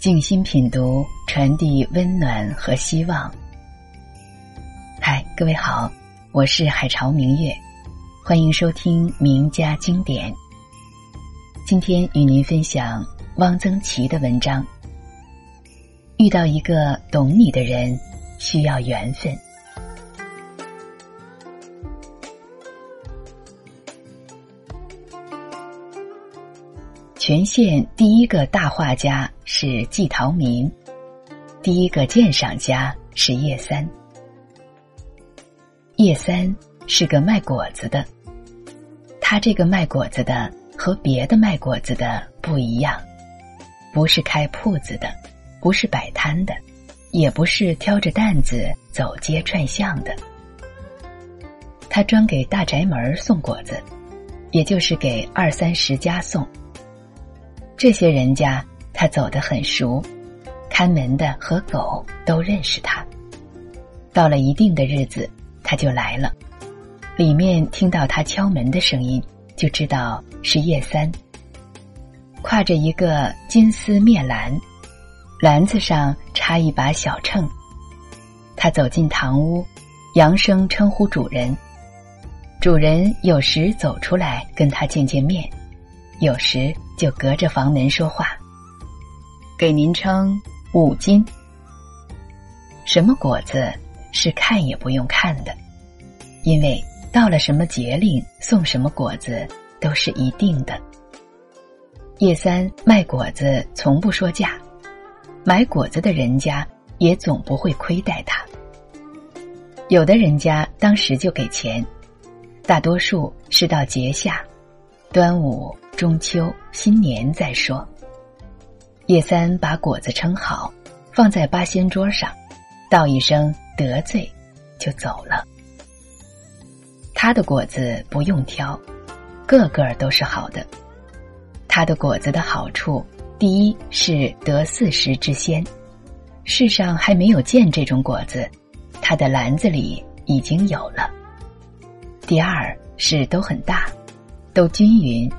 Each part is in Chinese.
静心品读，传递温暖和希望。嗨，各位好，我是海潮明月，欢迎收听名家经典。今天与您分享汪曾祺的文章。遇到一个懂你的人，需要缘分。全县第一个大画家是季陶民，第一个鉴赏家是叶三。叶三是个卖果子的，他这个卖果子的和别的卖果子的不一样，不是开铺子的，不是摆摊的，也不是挑着担子走街串巷的。他专给大宅门送果子，也就是给二三十家送。这些人家他走得很熟，看门的和狗都认识他。到了一定的日子，他就来了。里面听到他敲门的声音，就知道是叶三。挎着一个金丝面篮，篮子上插一把小秤。他走进堂屋，扬声称呼主人。主人有时走出来跟他见见面。有时就隔着房门说话，给您称五斤。什么果子是看也不用看的，因为到了什么节令送什么果子都是一定的。叶三卖果子从不说价，买果子的人家也总不会亏待他。有的人家当时就给钱，大多数是到节下，端午。中秋、新年再说。叶三把果子称好，放在八仙桌上，道一声得罪，就走了。他的果子不用挑，个个都是好的。他的果子的好处，第一是得四时之鲜，世上还没有见这种果子，他的篮子里已经有了。第二是都很大，都均匀。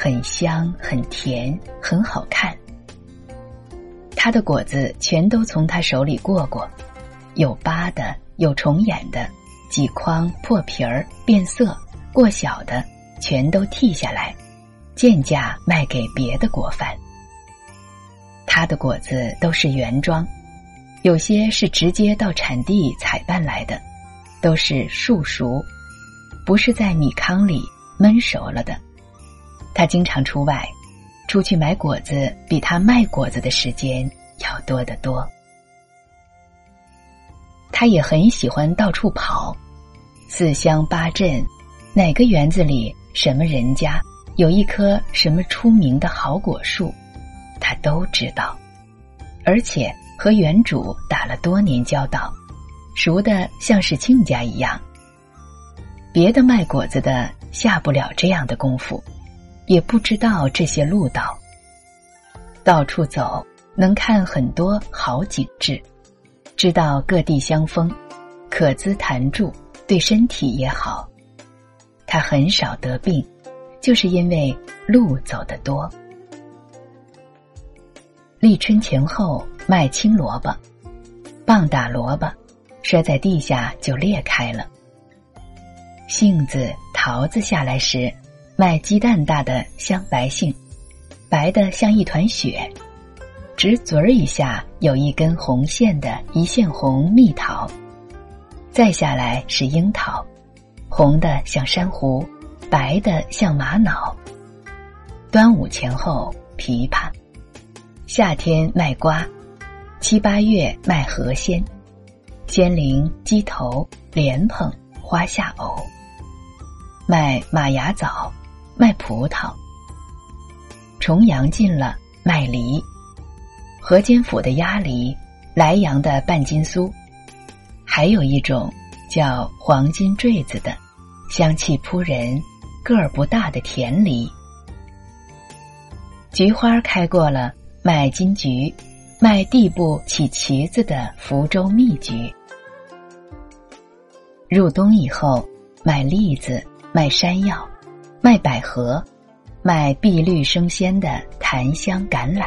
很香，很甜，很好看。他的果子全都从他手里过过，有疤的，有重眼的，几筐破皮儿、变色、过小的，全都剔下来，贱价卖给别的果贩。他的果子都是原装，有些是直接到产地采办来的，都是树熟，不是在米糠里焖熟了的。他经常出外，出去买果子，比他卖果子的时间要多得多。他也很喜欢到处跑，四乡八镇，哪个园子里什么人家有一棵什么出名的好果树，他都知道，而且和园主打了多年交道，熟的像是亲家一样。别的卖果子的下不了这样的功夫。也不知道这些路道，到处走能看很多好景致，知道各地香风，可资谈住，对身体也好。他很少得病，就是因为路走得多。立春前后卖青萝卜，棒打萝卜，摔在地下就裂开了。杏子、桃子下来时。卖鸡蛋大的香白杏，白的像一团雪，直嘴儿以下有一根红线的一线红蜜桃，再下来是樱桃，红的像珊瑚，白的像玛瑙。端午前后枇杷，夏天卖瓜，七八月卖荷仙，仙灵、鸡头、莲蓬、花下藕，卖马牙枣。卖葡萄，重阳近了卖梨，河间府的鸭梨，莱阳的半斤酥，还有一种叫黄金坠子的，香气扑人，个儿不大的甜梨。菊花开过了卖金桔，卖地部起旗子的福州蜜桔。入冬以后卖栗子，卖山药。卖百合，卖碧绿生鲜的檀香橄榄。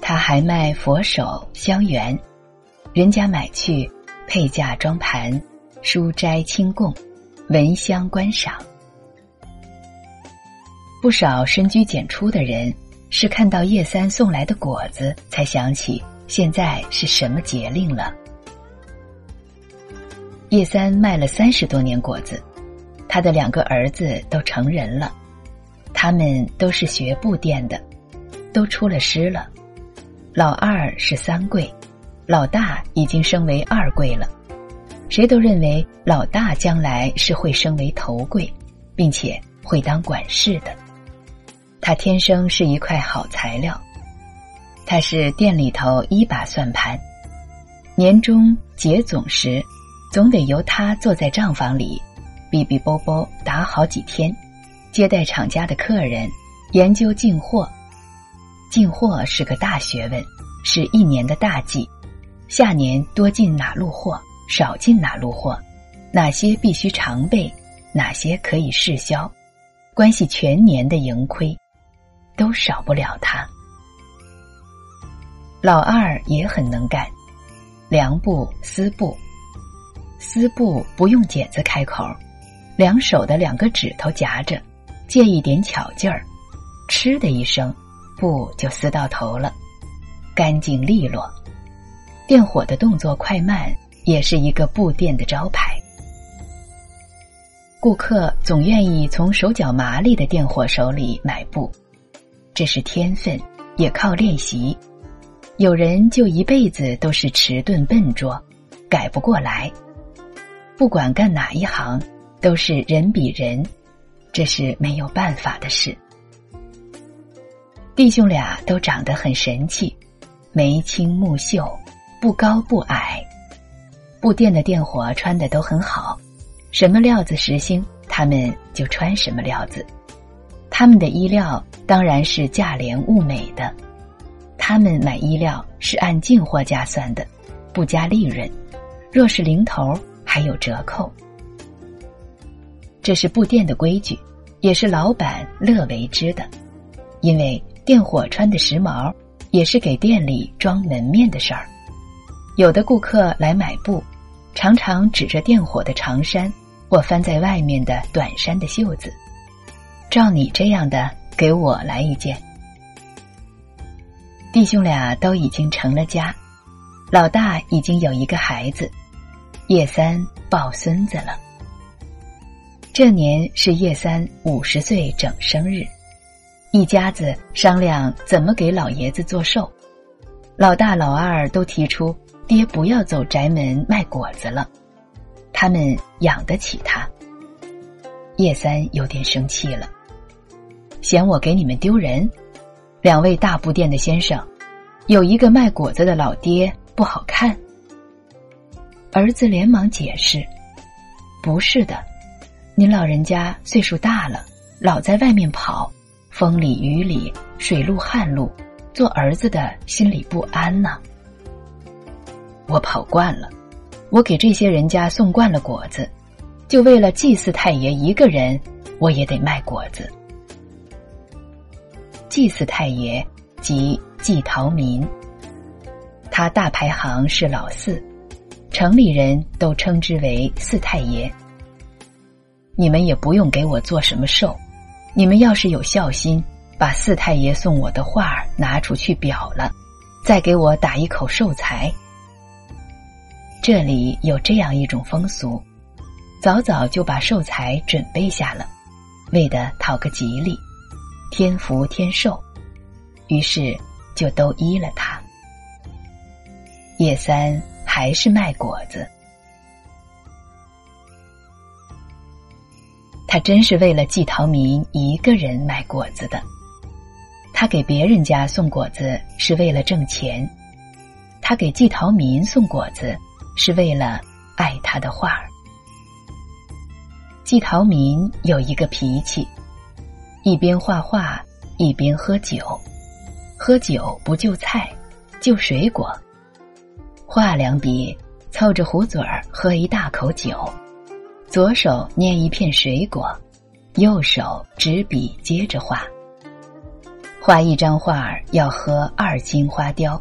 他还卖佛手、香圆，人家买去，配架装盘，书斋清供，闻香观赏。不少深居简出的人，是看到叶三送来的果子，才想起现在是什么节令了。叶三卖了三十多年果子，他的两个儿子都成人了，他们都是学布店的，都出了师了。老二是三贵，老大已经升为二贵了。谁都认为老大将来是会升为头贵，并且会当管事的。他天生是一块好材料，他是店里头一把算盘。年终结总时，总得由他坐在账房里，哔哔啵啵打好几天，接待厂家的客人，研究进货。进货是个大学问，是一年的大计。下年多进哪路货，少进哪路货，哪些必须常备，哪些可以试销，关系全年的盈亏。都少不了他。老二也很能干，量布、丝布，丝布不用剪子开口，两手的两个指头夹着，借一点巧劲儿，嗤的一声，布就撕到头了，干净利落。电火的动作快慢也是一个布店的招牌。顾客总愿意从手脚麻利的电火手里买布。这是天分，也靠练习。有人就一辈子都是迟钝笨拙，改不过来。不管干哪一行，都是人比人，这是没有办法的事。弟兄俩都长得很神气，眉清目秀，不高不矮。布店的店伙穿的都很好，什么料子时兴，他们就穿什么料子。他们的衣料当然是价廉物美的，他们买衣料是按进货价算的，不加利润。若是零头，还有折扣。这是布店的规矩，也是老板乐为之的。因为店伙穿的时髦，也是给店里装门面的事儿。有的顾客来买布，常常指着店伙的长衫或翻在外面的短衫的袖子。照你这样的，给我来一件。弟兄俩都已经成了家，老大已经有一个孩子，叶三抱孙子了。这年是叶三五十岁整生日，一家子商量怎么给老爷子做寿。老大、老二都提出，爹不要走宅门卖果子了，他们养得起他。叶三有点生气了。嫌我给你们丢人，两位大布店的先生，有一个卖果子的老爹不好看。儿子连忙解释：“不是的，您老人家岁数大了，老在外面跑，风里雨里，水路旱路，做儿子的心里不安呐。我跑惯了，我给这些人家送惯了果子，就为了祭祀太爷一个人，我也得卖果子。”祭祀太爷即祭陶民，他大排行是老四，城里人都称之为四太爷。你们也不用给我做什么寿，你们要是有孝心，把四太爷送我的画拿出去裱了，再给我打一口寿材。这里有这样一种风俗，早早就把寿材准备下了，为的讨个吉利。天福天寿，于是就都依了他。叶三还是卖果子，他真是为了季陶民一个人卖果子的。他给别人家送果子是为了挣钱，他给季陶民送果子是为了爱他的画儿。季陶民有一个脾气。一边画画一边喝酒，喝酒不就菜，就水果。画两笔，凑着壶嘴儿喝一大口酒，左手捏一片水果，右手执笔接着画。画一张画要喝二斤花雕，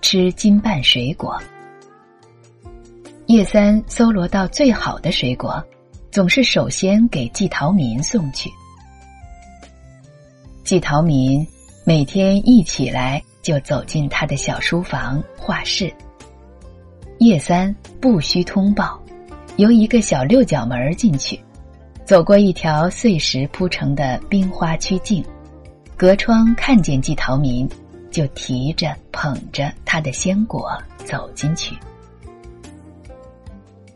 吃斤半水果。叶三搜罗到最好的水果，总是首先给季陶民送去。季陶民每天一起来就走进他的小书房画室。叶三不需通报，由一个小六角门进去，走过一条碎石铺成的冰花曲径，隔窗看见季陶民，就提着捧着他的鲜果走进去。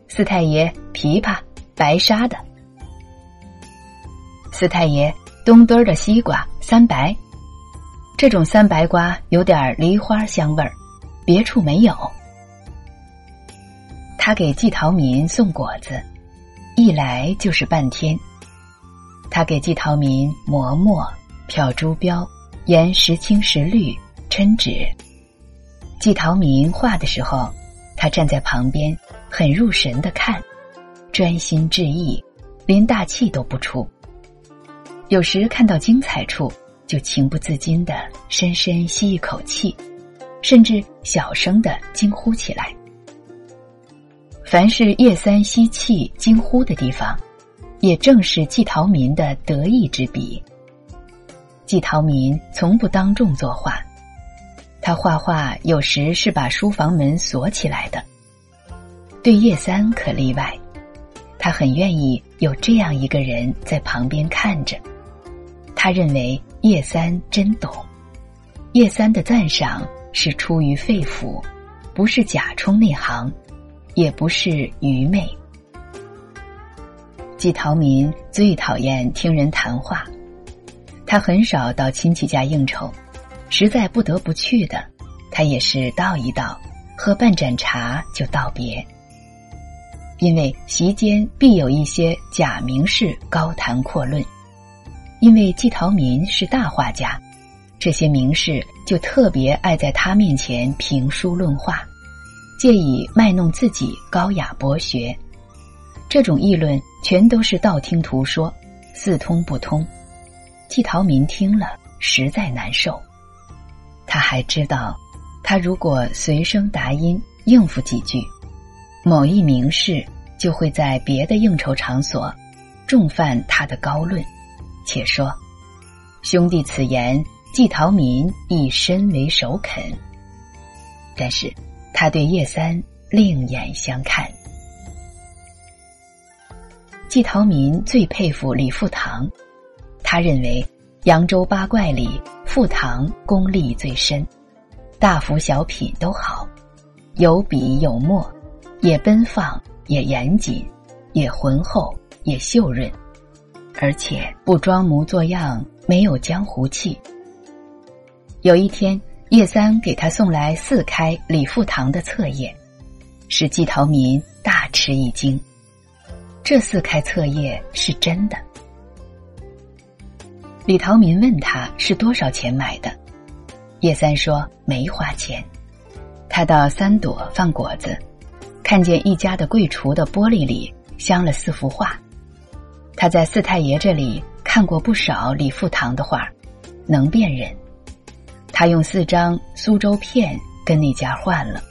四太爷，枇杷，白沙的。四太爷，东墩儿的西瓜，三白。这种三白瓜有点梨花香味儿，别处没有。他给季陶民送果子，一来就是半天。他给季陶民磨墨、漂朱标、研石青石绿、抻纸。季陶民画的时候，他站在旁边。很入神的看，专心致意，连大气都不出。有时看到精彩处，就情不自禁的深深吸一口气，甚至小声的惊呼起来。凡是叶三吸气惊呼的地方，也正是季陶民的得意之笔。季陶民从不当众作画，他画画有时是把书房门锁起来的。对叶三可例外，他很愿意有这样一个人在旁边看着。他认为叶三真懂，叶三的赞赏是出于肺腑，不是假充内行，也不是愚昧。季陶民最讨厌听人谈话，他很少到亲戚家应酬，实在不得不去的，他也是道一道，喝半盏茶就道别。因为席间必有一些假名士高谈阔论，因为季陶民是大画家，这些名士就特别爱在他面前评书论画，借以卖弄自己高雅博学。这种议论全都是道听途说，似通不通。季陶民听了实在难受。他还知道，他如果随声答音应付几句。某一名士就会在别的应酬场所重犯他的高论，且说：“兄弟此言，季陶民亦深为首肯。”但是他对叶三另眼相看。季陶民最佩服李富堂，他认为扬州八怪里富堂功力最深，大幅小品都好，有笔有墨。也奔放，也严谨，也浑厚，也秀润，而且不装模作样，没有江湖气。有一天，叶三给他送来四开李富堂的册页，使季陶民大吃一惊。这四开册页是真的。李陶民问他是多少钱买的，叶三说没花钱。他到三朵放果子。看见一家的柜橱的玻璃里镶了四幅画，他在四太爷这里看过不少李富堂的画，能辨认。他用四张苏州片跟那家换了。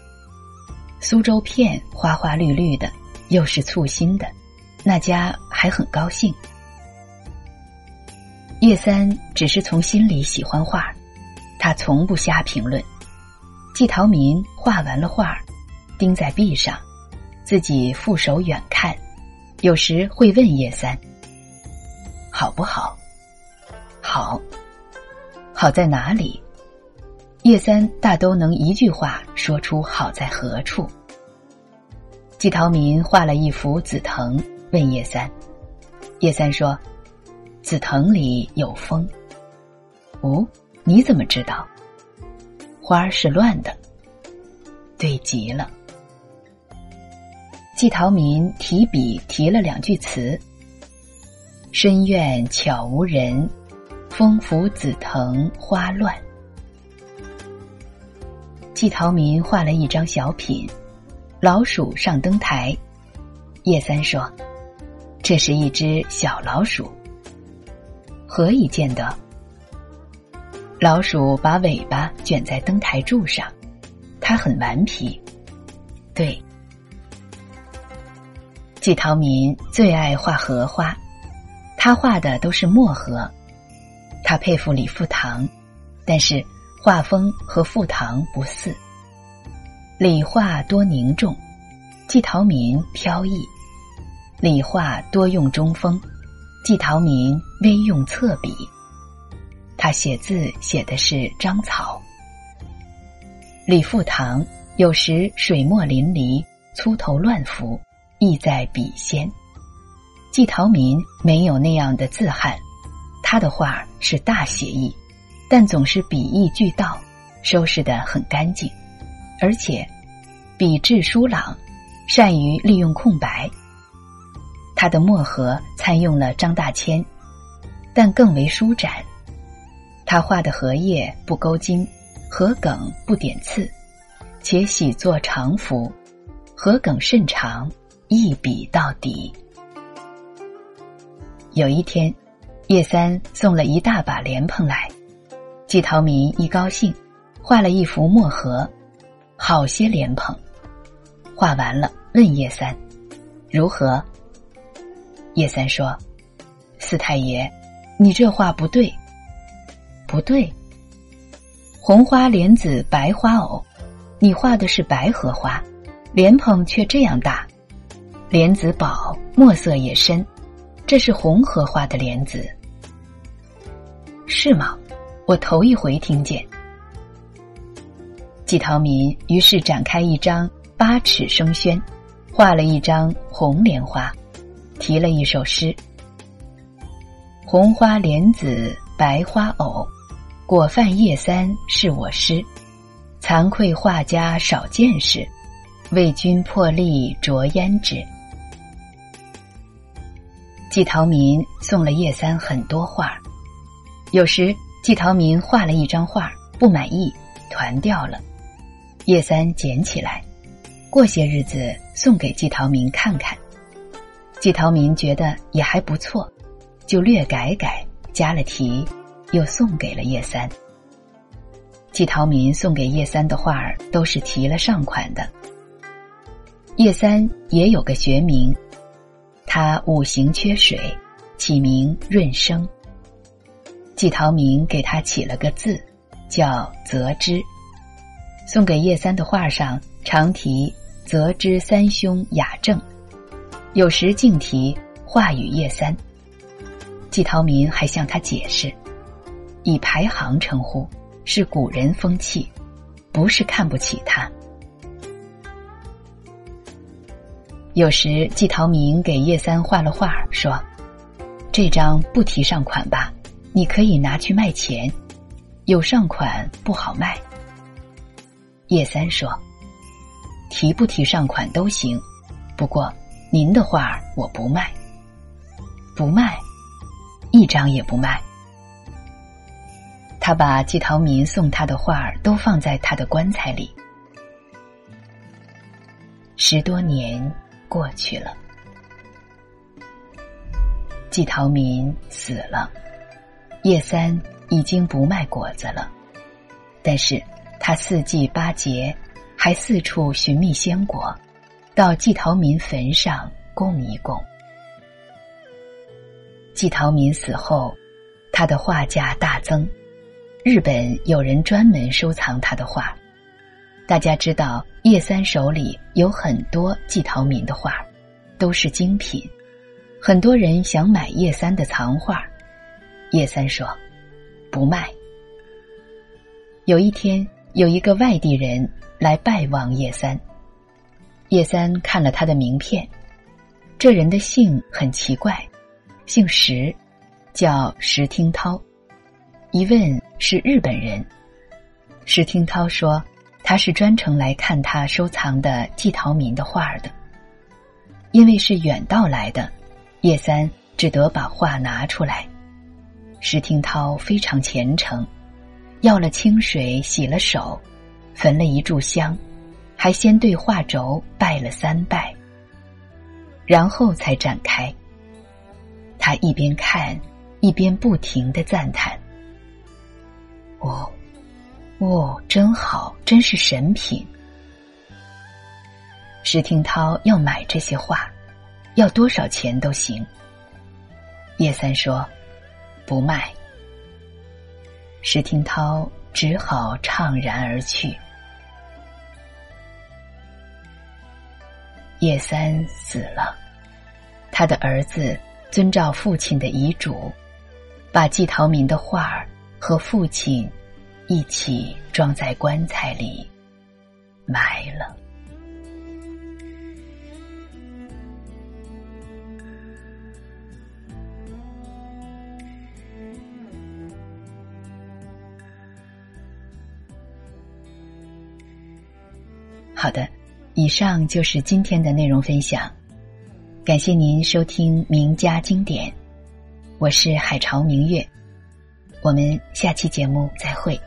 苏州片花花绿绿的，又是簇新的，那家还很高兴。叶三只是从心里喜欢画，他从不瞎评论。季陶民画完了画。钉在壁上，自己负手远看，有时会问叶三：“好不好？好，好在哪里？”叶三大都能一句话说出好在何处。季陶民画了一幅紫藤，问叶三：“叶三说，紫藤里有风。哦，你怎么知道？花儿是乱的，对极了。”季陶民提笔提了两句词：“深院悄无人，风拂紫藤花乱。”季陶民画了一张小品，老鼠上灯台。叶三说：“这是一只小老鼠。”何以见得？老鼠把尾巴卷在灯台柱上，它很顽皮。对，季陶民最爱画荷花，他画的都是墨荷。他佩服李富堂，但是画风和富堂不似。李画多凝重，季陶民飘逸；李画多用中锋，季陶民微用侧笔。他写字写的是章草。李富堂有时水墨淋漓，粗头乱浮，意在笔仙。季陶民没有那样的字汉，他的画是大写意，但总是笔意俱到，收拾得很干净，而且笔致疏朗，善于利用空白。他的墨荷参用了张大千，但更为舒展。他画的荷叶不勾筋，荷梗不点刺，且喜作长幅，荷梗甚长，一笔到底。有一天，叶三送了一大把莲蓬来，季陶民一高兴，画了一幅墨荷，好些莲蓬。画完了，问叶三：“如何？”叶三说：“四太爷，你这画不对。”不对，红花莲子白花藕，你画的是白荷花，莲蓬却这样大，莲子薄，墨色也深，这是红荷花的莲子，是吗？我头一回听见。季陶民于是展开一张八尺生宣，画了一张红莲花，题了一首诗：红花莲子白花藕。果饭叶三是我师，惭愧画家少见识，为君破例着胭脂。季陶民送了叶三很多画有时季陶民画了一张画不满意，团掉了，叶三捡起来，过些日子送给季陶民看看，季陶民觉得也还不错，就略改改，加了题。又送给了叶三。季陶民送给叶三的画儿都是提了上款的。叶三也有个学名，他五行缺水，起名润生。季陶明给他起了个字，叫泽之。送给叶三的画上常题“泽之三兄雅正”，有时竟题“画与叶三”。季陶明还向他解释。以排行称呼是古人风气，不是看不起他。有时季陶明给叶三画了画，说：“这张不提上款吧，你可以拿去卖钱。有上款不好卖。”叶三说：“提不提上款都行，不过您的画我不卖，不卖，一张也不卖。”他把季陶民送他的画儿都放在他的棺材里。十多年过去了，季陶民死了，叶三已经不卖果子了，但是他四季八节还四处寻觅鲜果，到季陶民坟上供一供。季陶民死后，他的画价大增。日本有人专门收藏他的画，大家知道叶三手里有很多季陶民的画，都是精品，很多人想买叶三的藏画，叶三说不卖。有一天，有一个外地人来拜望叶三，叶三看了他的名片，这人的姓很奇怪，姓石，叫石听涛。一问是日本人，石听涛说他是专程来看他收藏的季陶民的画的。因为是远道来的，叶三只得把画拿出来。石听涛非常虔诚，要了清水洗了手，焚了一炷香，还先对画轴拜了三拜，然后才展开。他一边看，一边不停的赞叹。哦，哦，真好，真是神品。石听涛要买这些画，要多少钱都行。叶三说：“不卖。”石听涛只好怅然而去。叶三死了，他的儿子遵照父亲的遗嘱，把季陶民的画儿和父亲一起装在棺材里，埋了。好的，以上就是今天的内容分享。感谢您收听名家经典，我是海潮明月，我们下期节目再会。